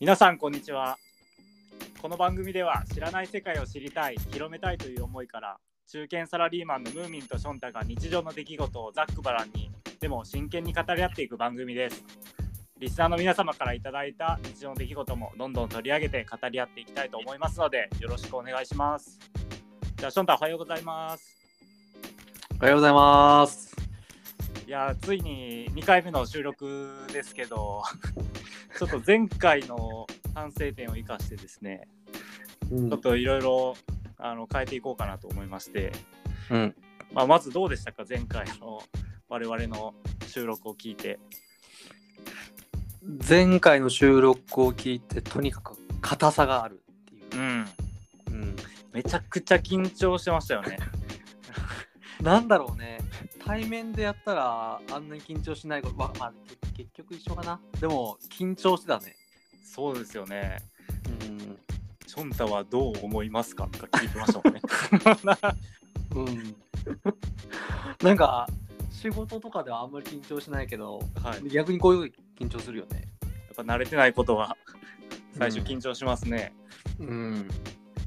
皆さんこんにちは。この番組では知らない世界を知りたい広めたいという思いから中堅サラリーマンのムーミンとションタが日常の出来事をざっくばらんにでも真剣に語り合っていく番組です。リスナーの皆様からいただいた日常の出来事もどんどん取り上げて語り合っていきたいと思いますのでよろしくお願いします。じゃあションタおはようございます。おはようございます。いやついに2回目の収録ですけどちょっと前回の反省点を生かしてですねうん。ちょっといろいろあの変えていこうかなと思いまして、うん、まあ、まずどうでしたか？前回の我々の収録を聞いて。前回の収録を聞いてとにかく硬さがあるっていう。う。ん。うん、めちゃくちゃ緊張してましたよねなんだろうね。対面でやったらあんなに緊張しないこと、ままあ、け結局一緒かな。でも緊張してたね。そうですよね。うん。ションタはどう思いますかとか聞いてましたもんね。うん、なんか仕事とかではあんまり緊張しないけどはい。逆にこういう緊張するよね。やっぱ慣れてないことは最初うん緊張しますね、うん。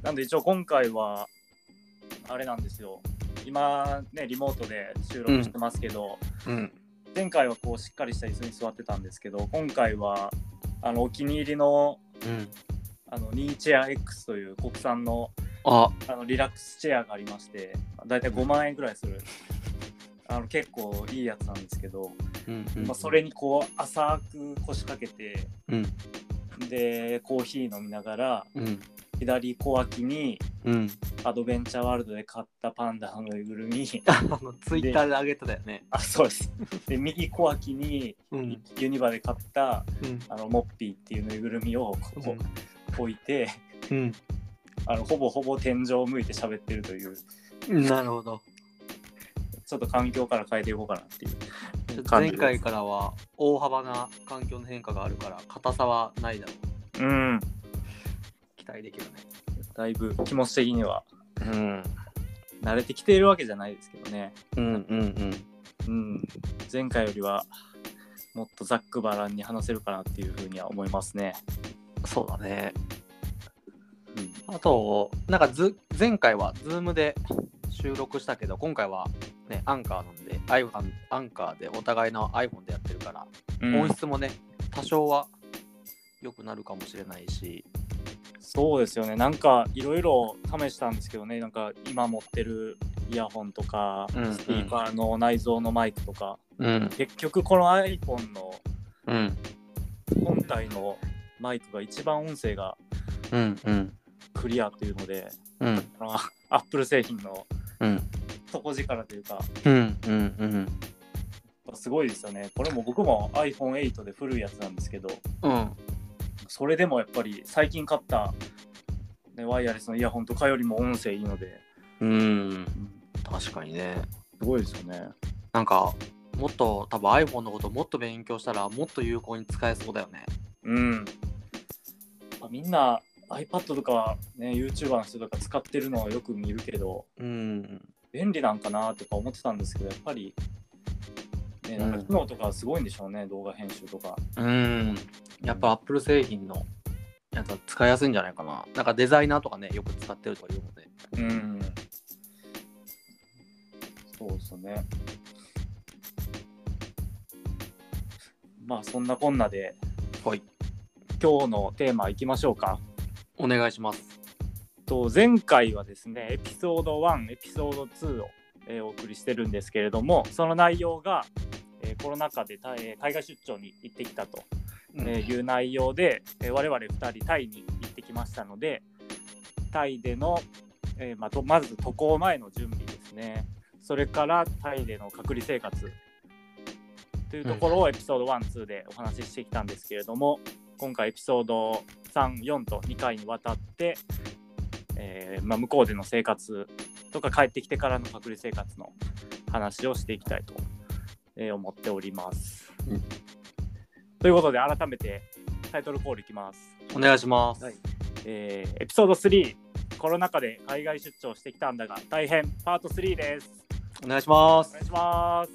なんで一応今回はあれなんですよ今ねリモートで収録してますけど、うん。前回はこうしっかりした椅子に座ってたんですけど今回はあのお気に入りのうん、あのニーチェア X という国産のあ。あのリラックスチェアがありましてだいたい5万円ぐらいするあの結構いいやつなんですけど、うんうん。まあ、それにこう浅く腰掛けてうん。でコーヒー飲みながらうん左小脇にうん。アドベンチャーワールドで買ったパンダのぬいぐるみあのツイッターで上げてたよね。あそうです。で右小脇にうん。ユニバで買ったうん。あのモッピーっていうぬいぐるみをこう置いてうん。あのほぼほぼ天井を向いて喋ってるという。なるほど。ちょっと環境から変えていこうかなっていう。前回からは大幅な環境の変化があるから硬さはないだろう。うん期待できるね。だいぶ気持ち的にはうん。慣れてきているわけじゃないですけどねうんうんうん。うん前回よりはもっとざっくばらんに話せるかなっていうふうには思いますねそうだね。うんあと、なんかず前回は Zoom で収録したけど、今回はね、アンカーなんで、iPhone アンカーでお互いの iPhone でやってるから、うん音質もね、多少は良くなるかもしれないし、そうですよねなんかいろいろ試したんですけどねなんか今持ってるイヤホンとか、うんうんスピーカーの内蔵のマイクとかうん。結局この iPhone のうん。本体のマイクが一番音声が。クリアっていうのでうん。Apple 製品のうん。底力というかうん。うん。うん。すごいですよねこれも僕も iPhone8 で古いやつなんですけどうん。それでもやっぱり最近買った、ね、ワイヤレスのイヤホンとかよりも音声いいので、うん。確かにね。すごいですよねなんか、もっと多分 iPhone のこともっと勉強したらもっと有効に使えそうだよね。うんみんな iPad とか、ね、YouTuber の人とか使ってるのをよく見るけどうん。便利なんかなとか思ってたんですけどやっぱり、ね、なんか機能とかすごいんでしょうね、動画編集とかうん。やっぱ Apple 製品のやつは使いやすいんじゃないかな。なんかデザイナーとかね、よく使ってるとか言うもんね。うんそうですねまあそんなこんなではい。今日のテーマいきましょうかお願いします。と前回はですねエピソード1エピソード2を、えーお送りしてるんですけれどもその内容が、えーコロナ禍でえー海外出張に行ってきたと、えーいう内容で、えー我々2人タイに行ってきましたのでタイでの、えーまあ、とまず渡航前の準備ですね。それからタイでの隔離生活。というところをエピソード12でお話ししてきたんですけれども、今回エピソード34と2回にわたって、えーまあ、向こうでの生活とか帰ってきてからの隔離生活の話をしていきたいと、えー思っております。うんということで改めてタイトルコールいきます。お願いします。はいえーエピソード3コロナ禍で海外出張してきたんだが大変パート3です。お願いしますお願い。します。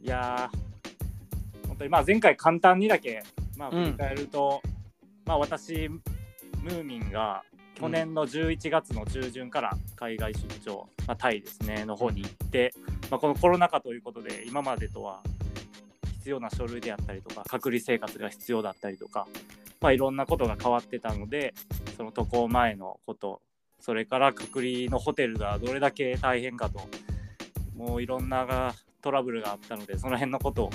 いやー本当にまあ前回簡単にだけ、まあ、うん振り返ると、まあ私ムーミンが去年の11月の中旬から海外出張、まあ、タイですねの方に行って、まあ、このコロナ禍ということで今までとは必要な書類であったりとか隔離生活が必要だったりとか、まあ、いろんなことが変わってたのでその渡航前のことそれから隔離のホテルがどれだけ大変かともういろんなトラブルがあったのでその辺のことを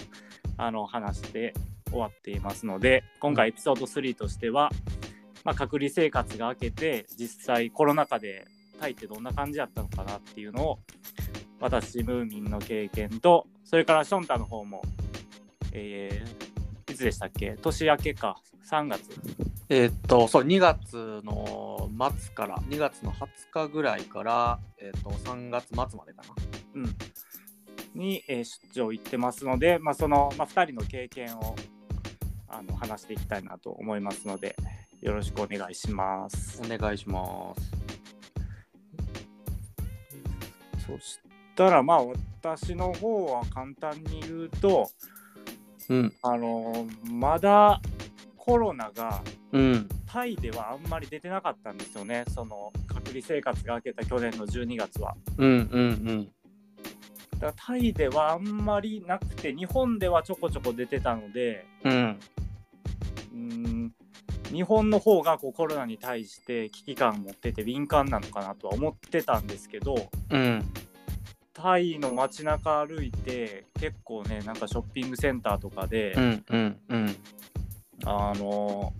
あの話して終わっていますので今回エピソード3としては、まあ、隔離生活が明けて実際コロナ禍でタイってどんな感じだったのかなっていうのを私ムーミンの経験とそれからションタの方も、えーいつでしたっけ？年明けか。3月。えーっと、そう、2月の末から、2月の20日ぐらいから、えーっと、3月末までかな。うん、に、えー出張行ってますので、まあ、その、まあ、2人の経験をあの話していきたいなと思いますのでよろしくお願いします。お願いします。そしたらまあ私の方は簡単に言うとうん。あのまだコロナがうん。タイではあんまり出てなかったんですよねその隔離生活が明けた去年の12月は。うんうんだからタイではあんまりなくて日本ではちょこちょこ出てたのでうん。うん。日本の方がこうコロナに対して危機感を持ってて敏感なのかなとは思ってたんですけどうん。タイの街中歩いて結構ねなんかショッピングセンターとかで、うんうんうん。あの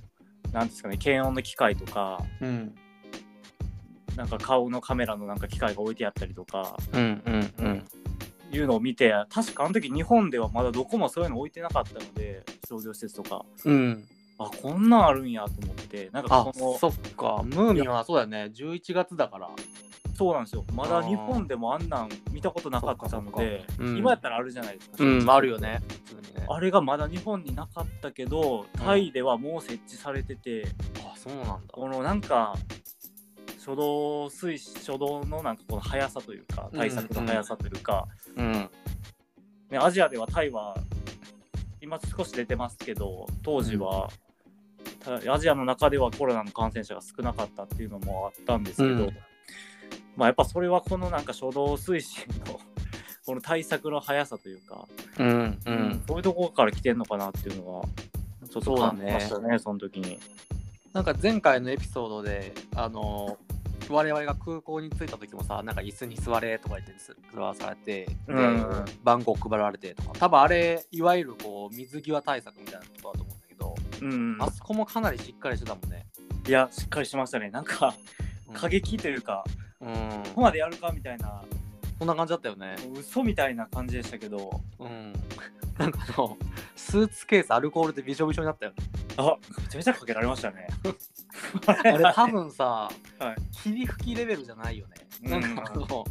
なんですかね検温の機械とかうん。なんか顔のカメラのなんか機械が置いてあったりとかうんうんうん。いうのを見て確かあの時日本ではまだどこもそういうの置いてなかったので商業施設とかうん。あこんなんあるんやと思ってなんかあこのそっか。ムーミンはそうだよね。11月だから。そうなんですよまだ日本でもあんなん見たことなかったので、そっかそっかうん今やったらあるじゃないですか、うん、あるよね。普通にね。あれがまだ日本になかったけどタイではもう設置されてて、あ、そうなんだ。このなんか初動水初動のなんかこの速さというか対策の速さというか、うん。ね、アジアではタイは今少し出てますけど当時は、たアジアの中ではコロナの感染者が少なかったっていうのもあったんですけど、うんまあやっぱそれはこのなんか初動推進の この対策の速さというか、うんうん。そういうところから来てんのかなっていうのはちょっと感じましたそうねその時に。なんか前回のエピソードで、あの我々が空港に着いた時もさ、なんか椅子に座れとか言って座らされて、でうん番号配られてとか、多分あれ、いわゆるこう水際対策みたいなことだと思うんだけど、うん、あそこもかなりしっかりしてたもんね。いやしっかりしましたねなんかうん過激というか、うん。ここまでやるかみたいなこんな感じだったよね。嘘みたいな感じでしたけどうん。なんかあの、スーツケースアルコールでびしょびしょになったよね。あめちゃめちゃかけられましたね。あれ多分さ、はい霧吹きレベルじゃないよね。うんなんかあの、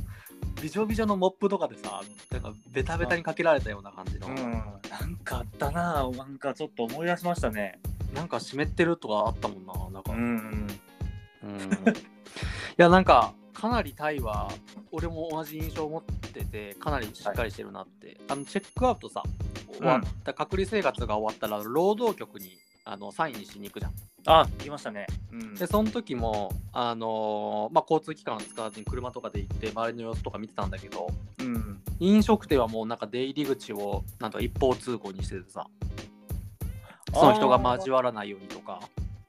びしょびしょのモップとかでさ、なんかベタベタにかけられたような感じの、うん、なんかあったなぁなんかちょっと思い出しましたね。なんか湿ってるとかあったもんな。なんか、ううんん、いや、なんか、かなりタイは、俺も同じ印象を持ってて、かなりしっかりしてるなって。あのチェックアウトさ、終わった、隔離生活が終わったら、労働局にあのサインしに行くじゃん。あ、行きましたね。うん、で、その時も、あのーまあ、交通機関を使わずに車とかで行って、周りの様子とか見てたんだけど、うん、飲食店はもうなんか出入り口をなんか一方通行にしててさ、その人が交わらないようにとか。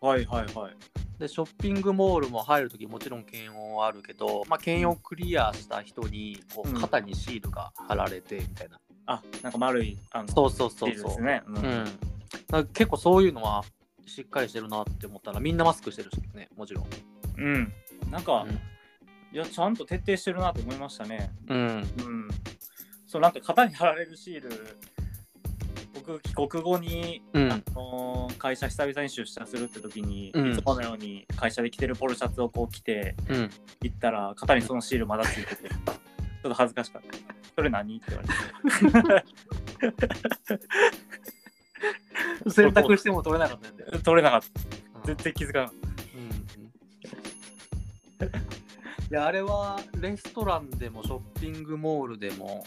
はいはいはい。で、ショッピングモールも入るときもちろん検温はあるけど、まあ、検温クリアした人にこううん肩にシールが貼られてみたいな。あ、なんか丸い、あの、そうそうそうそう。ですね。ううんん。なんか結構そういうのはしっかりしてるなって思ったらみんなマスクしてるしね、もちろん。うん。なんか、うんいや、ちゃんと徹底してるなと思いましたね。うん。うん。そう、なんか型に貼られるシール、僕、帰国後に、うんあのー会社久々に出社するって時に、うんいつものように会社で着てるポロシャツをこう着てうん。行ったら、型にそのシールまだついてて、ちょっと恥ずかしかった。それ何？って言われて。選択しても取れなかったんだよ。取れなかった。うん絶対気づかなかっうん。いや、あれはレストランでもショッピングモールでも、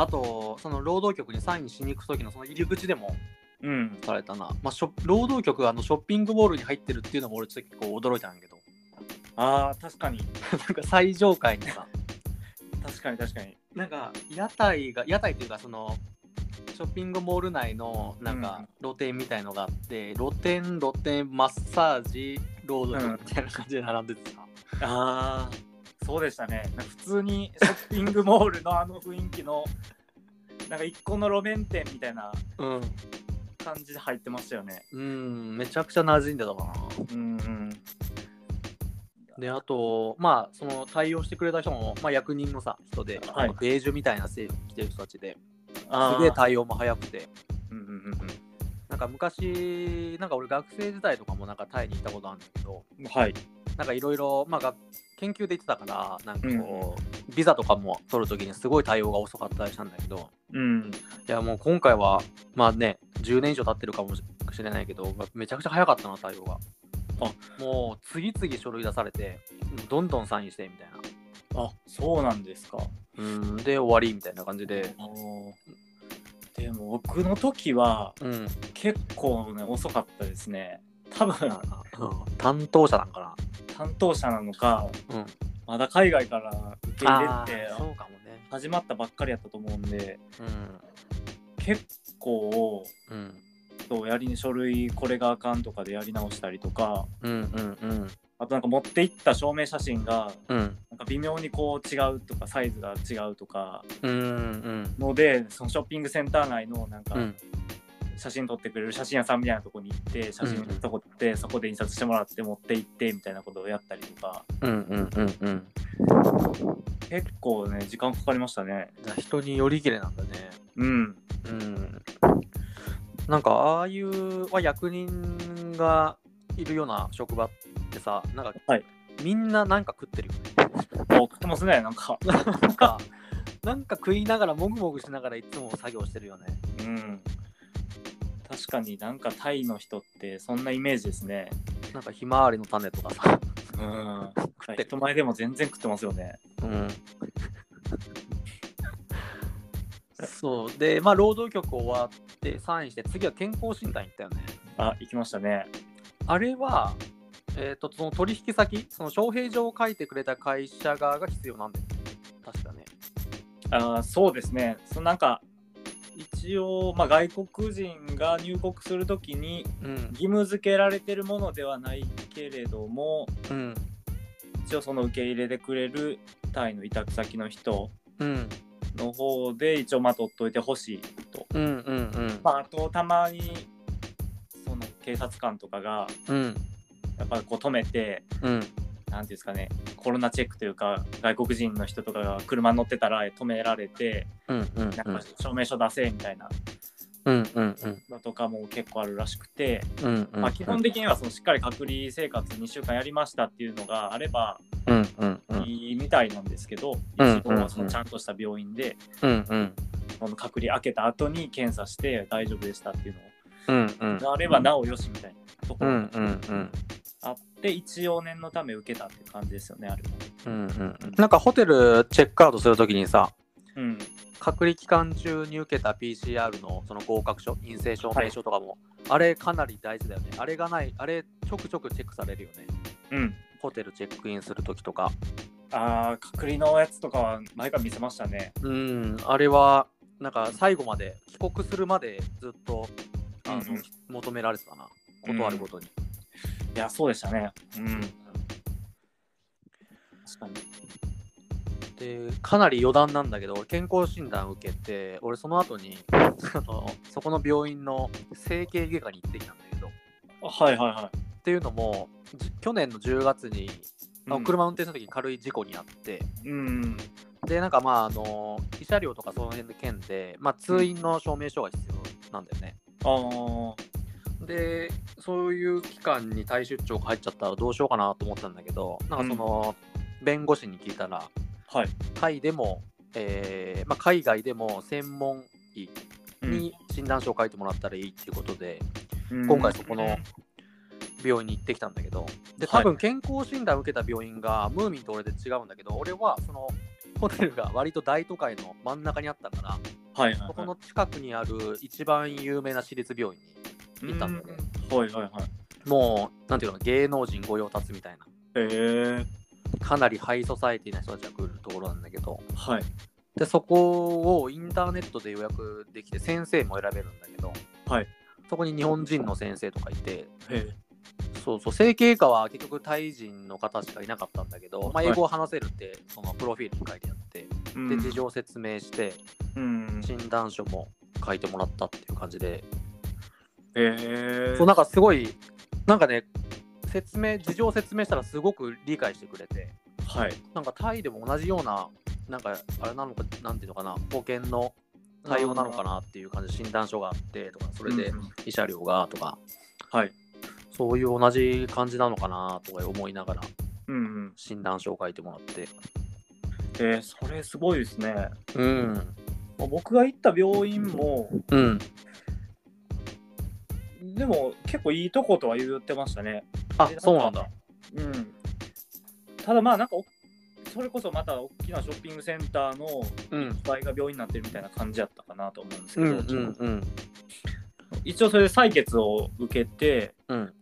あと、その労働局にサインしに行く時のその入り口でもうん。されたな。まあ、ショ労働局があのショッピングモールに入ってるっていうのも俺ちょっと結構驚いたんやけど、ああ、確かに。なんか最上階にさ、確かに確かに。なんか屋台が、屋台っていうかその、ショッピングモール内のなんか露店みたいのがあって、露店、露店、マッサージ、労働局みたいな感じで並んでてさ、ああ、そうでしたね。普通にショッピングモールのあの雰囲気の、なんか一個の路面店みたいなうん、感じで入ってましたよね。うん、めちゃくちゃ馴染んでたかな。うんうん。で、あと、まあ、その対応してくれた人も、まあ、役人のさ、人で、はいベージュみたいな制服着てる人たちで、あすげえ対応も早くて、うんうんうんなんか昔、なんか俺学生時代とかもなんかタイに行ったことあるんだけど、うん。はい。なんかいろいろ、まあが、研究で行ってたから、なんかこう、ビザとかも取るときにすごい対応が遅かったりしたんだけど、うん。いやもう今回は、まあね、10年以上経ってるかもしれないけど、めちゃくちゃ早かったな、対応が。もう次々書類出されて、どんどんサインしてみたいな。あ、そうなんですか。うん、で、終わりみたいな感じで、でも僕の時はうん、結構ね遅かったですね。多分 担当者なんか担当者なのかな。うん。まだ海外から受け入れてあーそうかもね。始まったばっかりやったと思うんでう結構ん。うん。そうやりに書類これがあかんとかでやり直したりとかうんうんうん。あとなんか持っていった証明写真がうん。なんか微妙にこう違うとかサイズが違うとかうんうんのでそのショッピングセンター内のなんかうん。写真撮ってくれる写真屋さんみたいなとこに行って写真撮ってそこで印刷してもらって持って行ってみたいなことをやったりとかうんうんうんうん。結構ね時間かかりましたね人によりきれなんだね。うんうん。なんかああいう、まあ、役人がいるような職場ってさ、なんか、はいみんななんか食ってるよね。あ送ってますねなんかなんか、なんか食いながらもぐもぐしながらいつも作業してるよね。うん確かになんかタイの人ってそんなイメージですねなんかひまわりの種とかさ。うん食ってる人前でも全然食ってますよねうん。そう。で、まあ、労働局終わってサインして、次は健康診断行ったよね。あ行きましたねあれは、えっ、と、その取引先、その招聘状を書いてくれた会社側が必要なんだよね。確かね。あそうですねそのなんか一応、まあ、外国人が入国するときにうん。義務付けられてるものではないけれどもうん。一応その受け入れてくれるタイの委託先の人うん。の方で一応まあ取っといてほしいと、うん。うん。うん。まあ、あとたまにその警察官とかがうん。やっぱこう止めてうん。なんていうんですかねコロナチェックというか外国人の人とかが車に乗ってたら止められてうん。うん。なんか証明書出せみたいな。のとかも結構あるらしくて、うん。まあ、基本的にはそのしっかり隔離生活2週間やりましたっていうのがあれば。いいみたいなんですけど、うん一応はそのちゃんとした病院でうん。うん。その隔離開けた後に検査して大丈夫でしたっていううん。うんの。があればなおよしみたいなところうん。がうん。うん。あって一応念のため受けたっていう感じですよねあれは。うん。うん。なんかホテルチェックアウトするときにさ、うん、隔離期間中に受けた PCR のその合格書、陰性証明書とかも、あれかなり大事だよね。あれがない、あれちょくちょくチェックされるよね。うん、ホテルチェックインするときとか。あー隔離のやつとかは前から見せましたね。うん、あれは、なんか最後まで、帰国するまでずっとあの、うんうん求められてたな。断るごとに。いやそうでしたね。うん、確かに。で、かなり余談なんだけど、俺健康診断受けて、俺その後に、あのそこの病院の整形外科に行ってきたんだけど、はいはいはっていうのも、じ去年の10月に、い。あの車運転した時に軽い事故にあって、うん、で、なんかまあ、あの、慰謝料とかその辺で県で、まあ、通院の証明書が必要なんだよね。あーで、そういう期間にタイ出張が入っちゃったらどうしようかなと思ったんだけど、なんかその、弁護士に聞いたら、はい。タイでも、えーまあ、海外でも専門医に診断書を書いてもらったらいいっていうことで、今回そこの病院に行ってきたんだけど、で、はい。多分健康診断受けた病院がムーミンと俺で違うんだけど、俺はそのホテルが割と大都会の真ん中にあったから、はいはいはい。そこの近くにある一番有名な私立病院に行ったんだよね。うんはいはいはい。もう、なんていうの芸能人御用達みたいな。へえかなりハイソサイティな人たちが来るところなんだけど、はい。で、そこをインターネットで予約できて、先生も選べるんだけど、はい。そこに日本人の先生とかいて、へそうそう、整形外科は結局タイ人の方しかいなかったんだけど、まあ、はい英語を話せるって、そのプロフィールに書いてあって、え。で、事情説明して、うん。診断書も書いてもらったっていう感じで、へえ。そう、なんかすごい、なんかね、説明、事情説明したらすごく理解してくれて、はい。なんかタイでも同じような、なんかあれなのか、なんていうのかな、保険の対応なのかなっていう感じで診断書があってとか、それでうん慰謝料がとか、はい。そういう同じ感じなのかなとか思いながら。診断書を書いてもらって。えー、それすごいですね。うん。まあ僕が行った病院も、うん。でも結構いいとことは言ってましたね。あで、そうなんだ。うん。ただまあなんかお、それこそまた大きなショッピングセンターのうん。倍が病院になってるみたいな感じやったかなと思うんですけど、うんうんうん。一応それで採血を受けて、うん。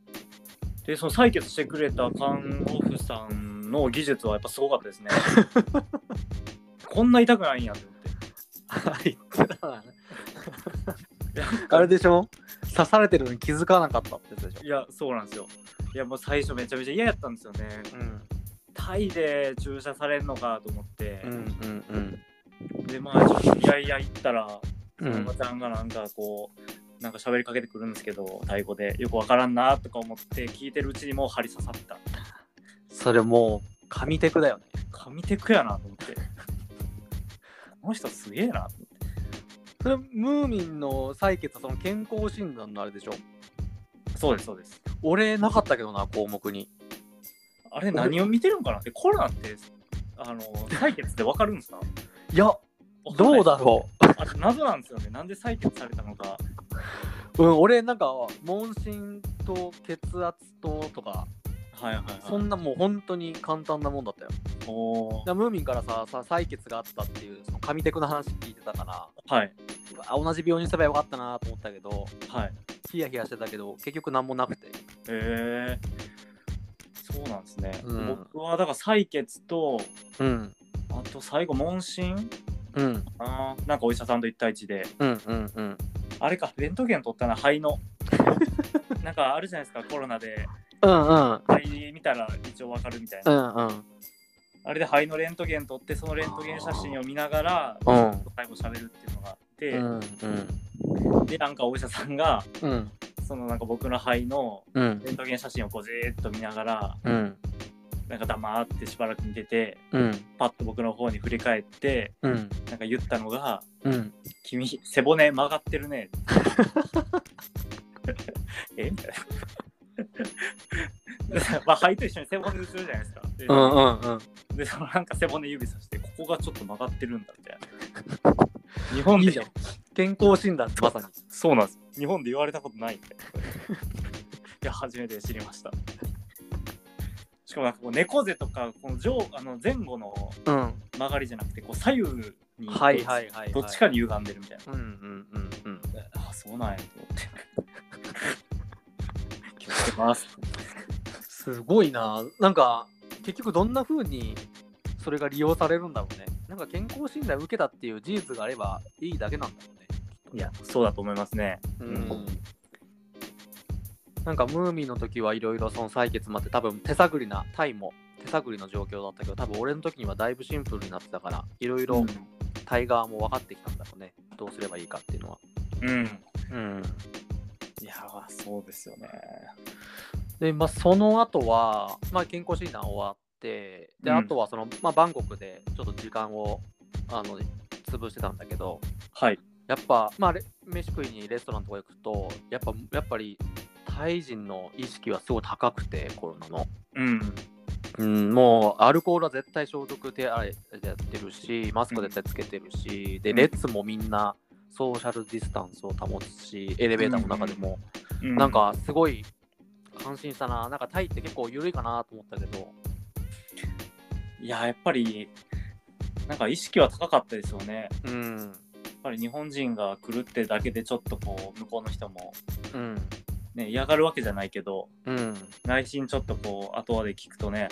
で、その採血してくれた看護婦さんの技術はやっぱすごかったですね。こんな痛くないんやと思って。言ってたな。いやあれでしょ？刺されてるのに気づかなかったってやつでしいや、そうなんですよ。いや、もう最初めちゃめちゃ嫌やったんですよね。ょ。うん。タイで注射されるのかと思ってう、んうんうん。で、まあ、ちょっといやいや言ったら、おばちゃんがなんかこう、なんか喋りかけてくるんですけど、タイ語でよくわからんなとか思って聞いてるうちにもう針刺さった。それもう、神テクだよね。神テクやなと思って。この人すげえなと。それ、ムーミンの採血はその健康診断のあれでしょ？そうです、そうです。俺なかったけどな、項目に。あれ何を見てるんかな？ってコロナって、あの、採血ってわかるんですか？いや、どうだろあれ謎なんですよね。なんで採血されたのか。う。うん、俺なんか、問診と血圧ととか、はいはいはい。そんなもう本当に簡単なもんだったよ。だムーミンからさ、さ採血があったっていう、その神テクの話聞いてたから、はい。同じ病院にすればよかったなと思ったけど、はい。ヒヤヒヤしてたけど、結局何もなくて。へえそうなんですね。うん僕はだから採血と、うん。あと最後問診？うん。あーなんかお医者さんと一対一で。うんうんうん。あれか、レントゲン取ったな、肺の。なんかあるじゃないですか、コロナで。うんうん。肺見たら一応わかるみたいうな。んうん。あれで肺のレントゲン取って、そのレントゲン写真を見ながら、うん最後喋るっていうのがあって、うんで、なんかお医者さんが、うん。うん。そのなんか僕の肺のうん。レントゲン写真をこうじーっと見ながら、うん。なんか黙ってしばらく見てて、うん。パッと僕の方に振り返って、うん。なんか言ったのが、うん。君、背骨曲がってるね。え？みたいな。まあ、肺と一緒に背骨映るじゃないですか。で、うんうんうん。でそのなんか背骨指さして、ここがちょっと曲がってるんだみたいな。日本でいいじゃん。健康診断ってまさに。そうなんです。日本で言われたことないんで。いや、初めて知りました。しかもなんかこう猫背とか、この上あの前後のうん。曲がりじゃなくて、こう左右に。どっちかに歪んでるみたいな。うんうんうんうん。あ、そうなんやと思って。気をつけます。すごいな。なんか、結局どんな風にそれが利用されるんだろうね。なんか健康診断受けたっていう事実があればいいだけなんだろうね。いや、そうだと思いますね。うん。なんかムーミンの時はいろいろその採血もあって多分手探りなタイも手探りの状況だったけど多分俺の時にはだいぶシンプルになってたからいろいろタイ側も分かってきたんだろうねどうすればいいかっていうのはうん。うん。うんいやー、そうですよね。でまあその後はまあ健康診断終わってで、うんあとはそのまあバンコクでちょっと時間をあの潰してたんだけどはい。やっぱまあレ飯食いにレストランとか行くとやっぱやっぱりタイ人の意識はすごい高くてコロナのうん。うん、もうアルコールは絶対消毒手洗いでやってるし、マスク絶対つけてるし、で、うん列もみんなソーシャルディスタンスを保つし、エレベーターの中でも、うなん、かすごい感心したな。なんかタイって結構緩いかなと思ったけど。いや、やっぱり、なんか意識は高かったですよね。うん。やっぱり日本人が来るってだけでちょっとこう、向こうの人も、うん。ね、嫌がるわけじゃないけど、うん。内心ちょっとこう、後話で聞くとね、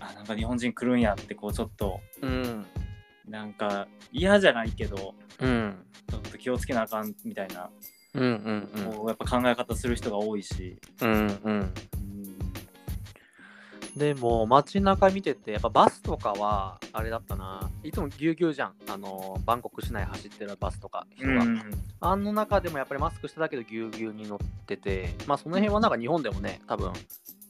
あ、なんか日本人来るんやって、こう、ちょっと、うん。なんか嫌じゃないけど、うん。ちょっと気をつけなあかんみたいな、うんうんうん。こうやっぱ考え方する人が多いし、うんうん。うん、でも街中見ててやっぱバスとかはあれだったな。いつもぎゅうぎゅうじゃん。あのバンコク市内走ってるバスとか人が、うん、あの中でもやっぱりマスクしてたけどぎゅうぎゅうに乗ってて。まあその辺はなんか日本でもね多分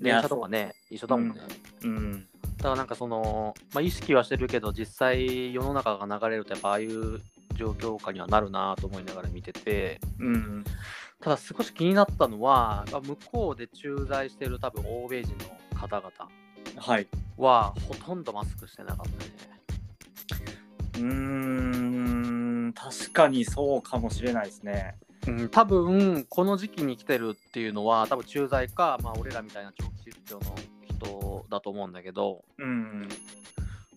電車とかね一緒だもんね、うん、だからなんかその、まあ、意識はしてるけど実際世の中が流れるとやっぱああいう状況下にはなるなと思いながら見ててうん、ただ少し気になったのはまあ向こうで駐在してる多分欧米人の方々はい。はほとんどマスクしてなかったね。うーん、確かにそうかもしれないですね。うん、多分この時期に来てるっていうのは多分駐在か、まあ、俺らみたいな長期出張の人だと思うんだけど、うん、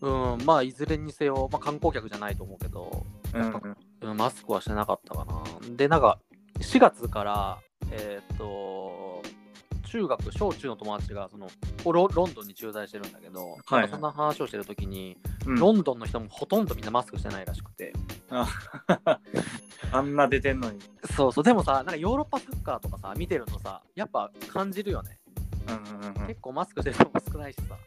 うん、まあいずれにせよ、まあ、観光客じゃないと思うけど、うんやっぱ、うん、マスクはしてなかったかな。でなんか4月からえーっと中学小中の友達がそのロロンドンに駐在してるんだけど、はいそんな話をしてる時に、うん。ロンドンの人もほとんどみんなマスクしてないらしくて。あ んな出てんのに。そうそう。でもさなんかヨーロッパサッカーとかさ見てるとさやっぱ感じるよねうん結構マスクしてる人も少ないしさ。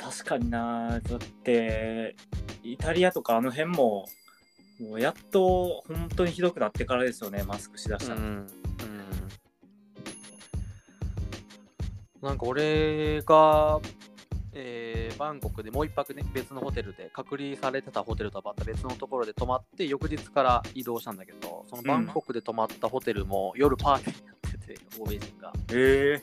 確かにな、だって、イタリアとかあの辺も、もうやっと本当にひどくなってからですよね、マスクしだしたの。うん、うん、なんか俺が、えーバンコクでもう一泊ね別のホテルで隔離されてたホテルとはまた別のところで泊まって翌日から移動したんだけどそのバンコクで泊まったホテルも夜パーティーやっ欧米人が。へえ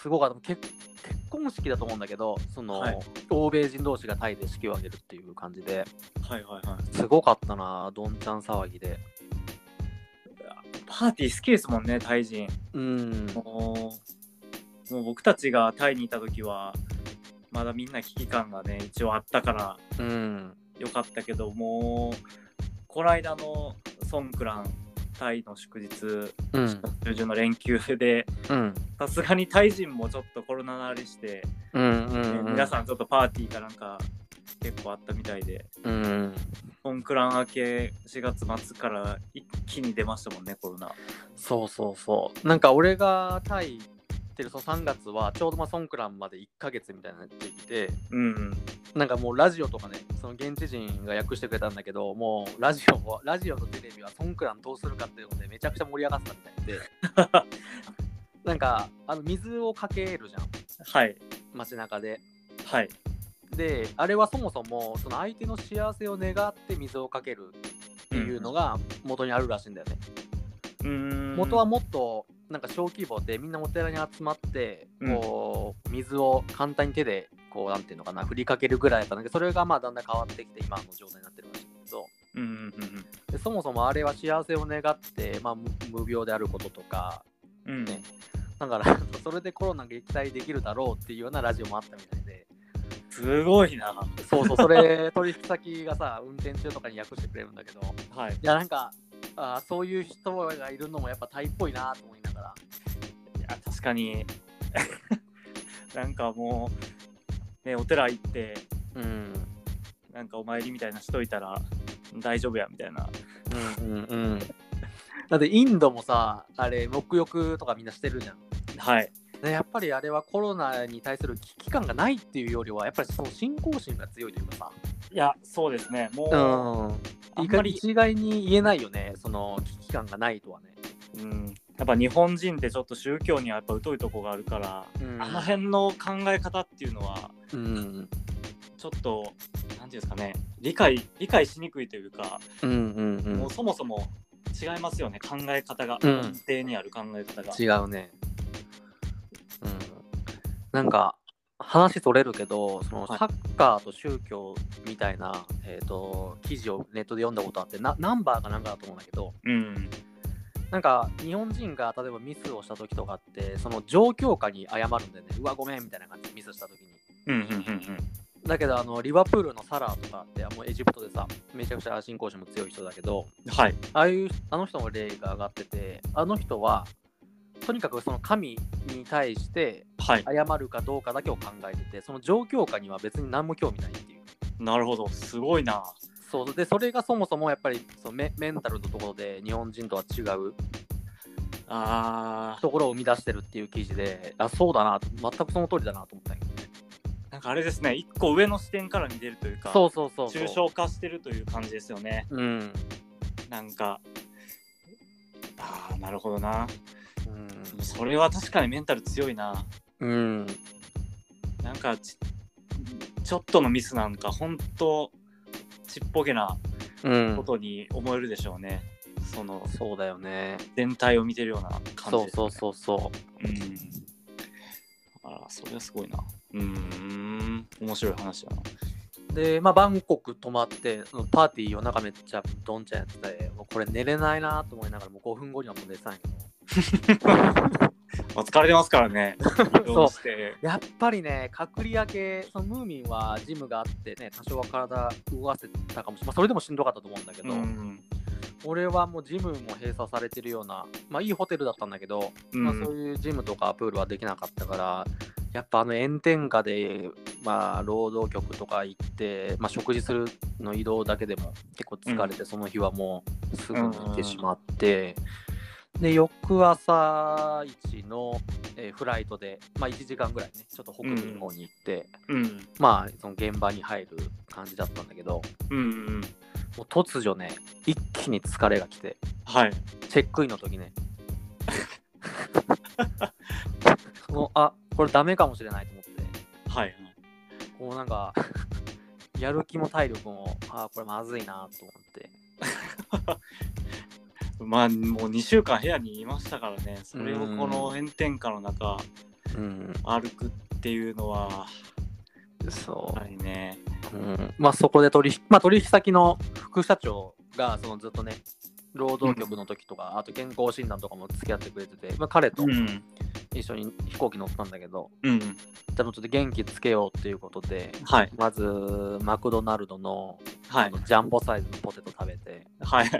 すごかった。結結婚式だと思うんだけどその、はい。欧米人同士がタイで式を挙げるっていう感じで。はいはいはい。すごかったなどんちゃん騒ぎで。パーティー好きですもんね、タイ人。うん。もうもう僕たちがタイにいた時は、まだみんな危機感がね、一応あったからうん。よかったけど、もう、この間のソンクラン、タイの祝日、うん。中旬の連休で、うん。さすがにタイ人もちょっとコロナ慣れして、うんうねんうん。皆さんちょっとパーティーかなんか結構あったみたいで、うん。ソンクラン明け4月末から一気に出ましたもんね、コロナ。そうそうそう。なんか俺がタイ行ってるその3月はちょうどまあソンクランまで1ヶ月みたいな時期でうん。なんかもうラジオとかねその現地人が訳してくれたんだけどもうラジオはラジオとテレビはソンクランどうするかっていうのでめちゃくちゃ盛り上がってたみたいで なんかあの水をかけるじゃんはい。街中ではい。であれはそもそもその相手の幸せを願って水をかけるっていうのが元にあるらしいんだよね、うーん。元はもっとなんか小規模でみんなお寺に集まってうんこう水を簡単に手でこうなんていうのかな振りかけるぐらいだったんだけどそれがまあだんだん変わってきて今の状態になってるらしいんだけどうんうんうんでそもそもあれは幸せを願って、まあ、無無病であることとかうん。うん。ねだから それでコロナ撃退できるだろうっていうようなラジオもあったみたいですごいな。そうそうそれ取引先がさ運転中とかに訳してくれるんだけどはい。いやなんかあーそういう人がいるのもやっぱタイっぽいなと思いながら。いや、確かに、なんかもう、ね、お寺行って、うん。なんかお参りみたいなしといたら大丈夫やみたいな。うんうんうん。だってインドもさあれ沐浴とかみんなしてるじゃん。はい。でやっぱりあれはコロナに対する危機感がないっていうよりはやっぱりその信仰心が強いというかさ。いや、そうですね。もう、うんあんまり。一概に言えないよね。その危機感がないとはね。うん、やっぱ日本人ってちょっと宗教にはやっぱ疎いとこがあるから、うん。あの辺の考え方っていうのは、うん。ちょっと、なんていうんですかね、理解、理解しにくいというか、うんうんうん。もうそもそも違いますよね、考え方が。うん。根底にある考え方が。違うね。うん。なんか、話それるけど、そのはい。サッカーと宗教みたいな、えー、と記事をネットで読んだことあってな、ナンバーかなんかだと思うんだけど、うん。なんか日本人が例えばミスをした時とかってその状況下に謝るんだよね。うわごめんみたいな感じでミスした時に。うんうんうんうん。だけどあのリバプールのサラーとかってもうエジプトでさめちゃくちゃ信仰心も強い人だけどはい。ああいうあの人の例が上がっててあの人はとにかくその神に対してはい。謝るかどうかだけを考えててその状況下には別に何も興味ないっていう。なるほど。すごいな。そうでそれがそもそもやっぱりそのメメンタルのところで日本人とは違う。あー。ところを生み出してるっていう記事であそうだなと全くその通りだなと思ったんやけどね。なんかあれですね一個上の視点から見てるというかそうそうそうそう。抽象化してるという感じですよね。うん。なんかああなるほどなうそれは確かにメンタル強いな。んうん。なんかちちょっとのミスなんか本当ちっぽけなうん。ことに思えるでしょうね、そのそうだよね。全体を見てるような感じね、そうそうそうそう。ん。あらそれはすごいな。うーん。面白い話だな。うでまあバンコク泊まってパーティー夜中めっちゃどんちゃんやっててもうこれ寝れないなと思いながらもう5分後にはもう寝てたんやけど まあ疲れてますからね。移動して。やっぱりね、隔離明け、そのムーミンはジムがあってね、多少は体動かせたかもしれない。まあ、それでもしんどかったと思うんだけど、うん。俺はもうジムも閉鎖されてるような、まあいいホテルだったんだけど、うん。まあそういうジムとかプールはできなかったから、やっぱあの炎天下で、まあ労働局とか行って、まあ食事するの移動だけでも結構疲れて、その日はもうすぐに行ってしまって、で、翌朝一の、えーフライトで、まあ1時間ぐらいね、ちょっと北部の方に行って、うんまあその現場に入る感じだったんだけど、うんうんもう突如ね、一気に疲れが来て、はいチェックインの時ね。もうあこれダメかもしれないと思って、はいこうなんか、やる気も体力も、あこれまずいなと思って。まあもう2週間部屋にいましたからね。それをこの炎天下の中うん、歩くっていうのはそやはりね。う。うん、まあそこで取引、まあ、取引先の副社長がそのずっとね、労働局の時とか、あと健康診断とかも付き合ってくれてて、まあ、彼とうん。一緒に飛行機乗ったんだけど、うん。じゃあもうちょっと元気つけようっていうことで、はい。まずマクドナルドのはい。ジャンボサイズのポテト食べてはい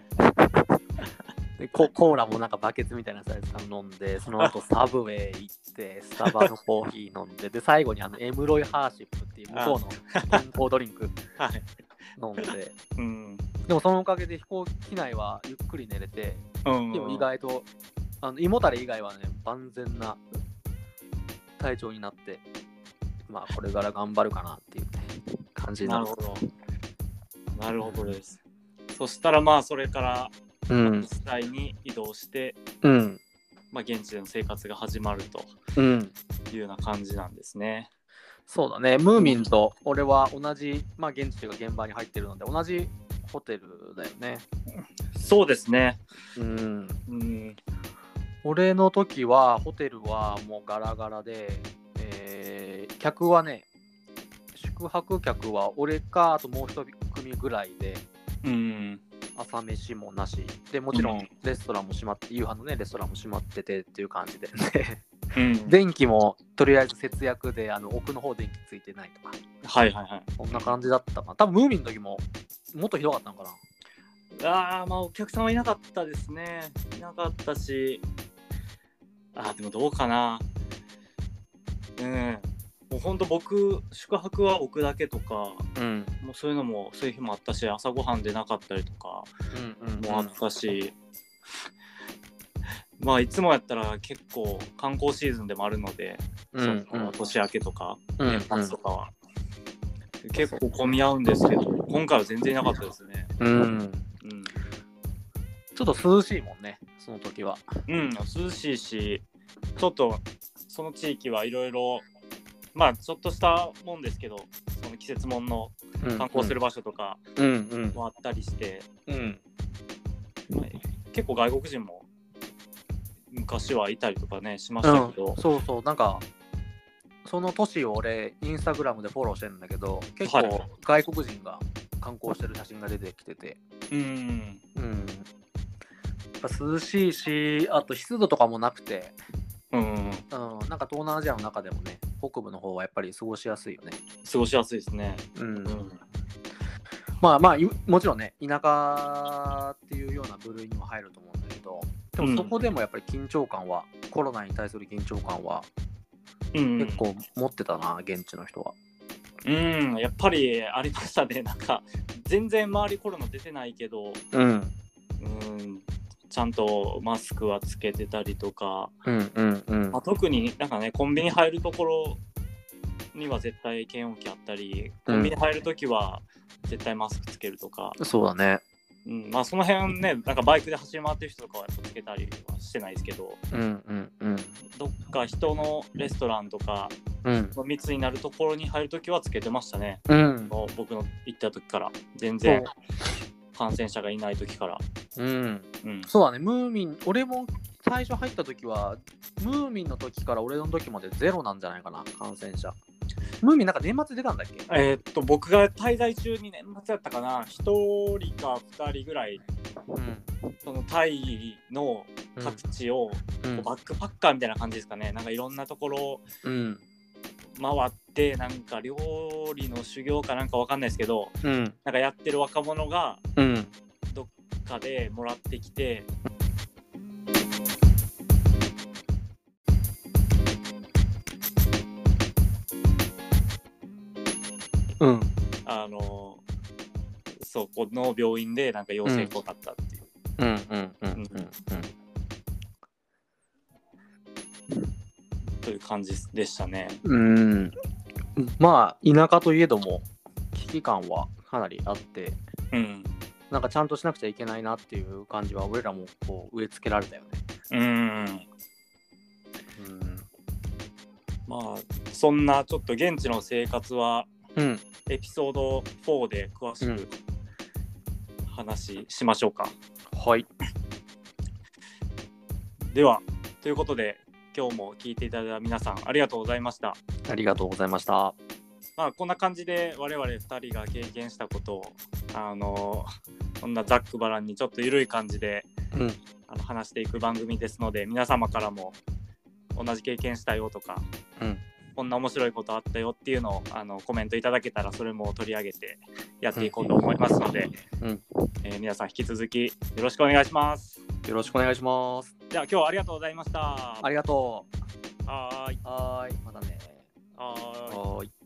でココーラもなんかバケツみたいなサイズから飲んでその後サブウェイ行って スタバのコーヒー飲んでで最後にあのエムロイハーシップっていう向こうの健康ドリンクはい。飲んで。うん。でもそのおかげで飛行機内はゆっくり寝れてうん。でも意外とあの胃もたれ以外はね万全な体調になってまあこれから頑張るかなっていう、ね、感じになるなるほど。なるほどです。そしたらまあそれからうん実際に移動して、うんまあ、現地での生活が始まるとうんいうような感じなんですね。そうだね、ムーミンと俺は同じ、まあ、現地というか現場に入ってるので、同じホテルだよね。そうですね。うん。うん、俺の時は、ホテルはもうガラガラで、えー客はね、宿泊客は俺か、あともう一組ぐらいで、うん、朝飯もなし。で、もちろうんんレストランも閉まって、夕飯のね、レストランも閉まっててっていう感じで。でうん、電気もとりあえず節約で、あの奥の方電気ついてないとか、はいはいはい。そんな感じだったかな。多分ムーミンの時ももっとひどかったのかな。ああ、まあお客さんはいなかったですね。いなかったし、ああ、でもどうかな。うん。もうほんと僕、宿泊は置くだけとか、うん。もうそういうのも、そういう日もあったし、朝ごはんでなかったりとかうんうんもあったし、まあいつもやったら結構観光シーズンでもあるので、うんその年明けとか、うん年末とかは。結構混み合うんですけど、今回は全然いなかったですね。うん。うん。ちょっと涼しいもんね、その時は。うん、涼しいし、ちょっとその地域はいろいろ、まあちょっとしたもんですけど、その季節もんの観光する場所とかうん。うんもあったりして、うん。まあ結構外国人も昔はいたりとかね、しまうんしたけど、そうそう、なんか、その年を俺、インスタグラムでフォローしてるんだけど、結はい。構外国人が観光してる写真が出てきてて、うん、うん。ぱ涼しいしあと湿度とかもなくて、うんうん、うん、なんか東南アジアの中でもね北部の方はやっぱり過ごしやすいよね。過ごしやすいですね。うん、うん。まあまあいもちろんね田舎っていうような部類にも入ると思うんだけどでもそこでもやっぱり緊張感は、コロナに対する緊張感はうん結構持ってたな、現地の人は。うん、やっぱりありましたね。なんか全然周りコロナ出てないけど、うん。うん、ちゃんとマスクはつけてたりとか、うんうんうん。まあ、特になんかねコンビニ入るところには絶対検温器あったりコンビニ入るときは絶対マスクつけるとか、そうだね。うんまあ、その辺ねなんかバイクで走り回ってる人とかはやっぱつけたりはしてないですけど。うんうんうん。どっか人のレストランとかうん。密になるところに入るときはつけてましたね。うん。僕の行った時から。全然感染者がいない時から、うん。うん、そうだね。ムーミン俺も最初入った時はムーミンの時から俺の時までゼロなんじゃないかな。感染者。ムーミンなんか年末出たんだっけ？えーっと僕が滞在中に年末やったかな。1人か2人ぐらいうん。そのタイの各地をうん。バックパッカーみたいな感じですかね。なんかいろんなところうん。回ってなんか料理の修行かなんかわかんないですけどうん。なんかやってる若者がうんでもらってきて。うん。あのそこの病院でなんか陽性っぽかったっていう、うんうんうんうんという感じでしたね。うんうん。まあ田舎といえども危機感はかなりあって。うん。なんかちゃんとしなくちゃいけないなっていう感じは俺らもこう植え付けられたよねうん。うんまあそんなちょっと現地の生活はうんエピソード4で詳しうんく話しましょうか。はいではということで今日も聞いていただいた皆さんありがとうございました。ありがとうございましたまあこんな感じで我々2人が経験したことをあのこんなざっくばらんにちょっと緩い感じでうん。あの話していく番組ですので皆様からも同じ経験したよとか、うん。こんな面白いことあったよっていうのをあのコメントいただけたらそれも取り上げてやっていこうと思いますので、うん。えー皆さん引き続きよろしくお願いします。よろしくお願いします。じゃあ今日はありがとうございました。ありがとはーい。うはーい。またねはい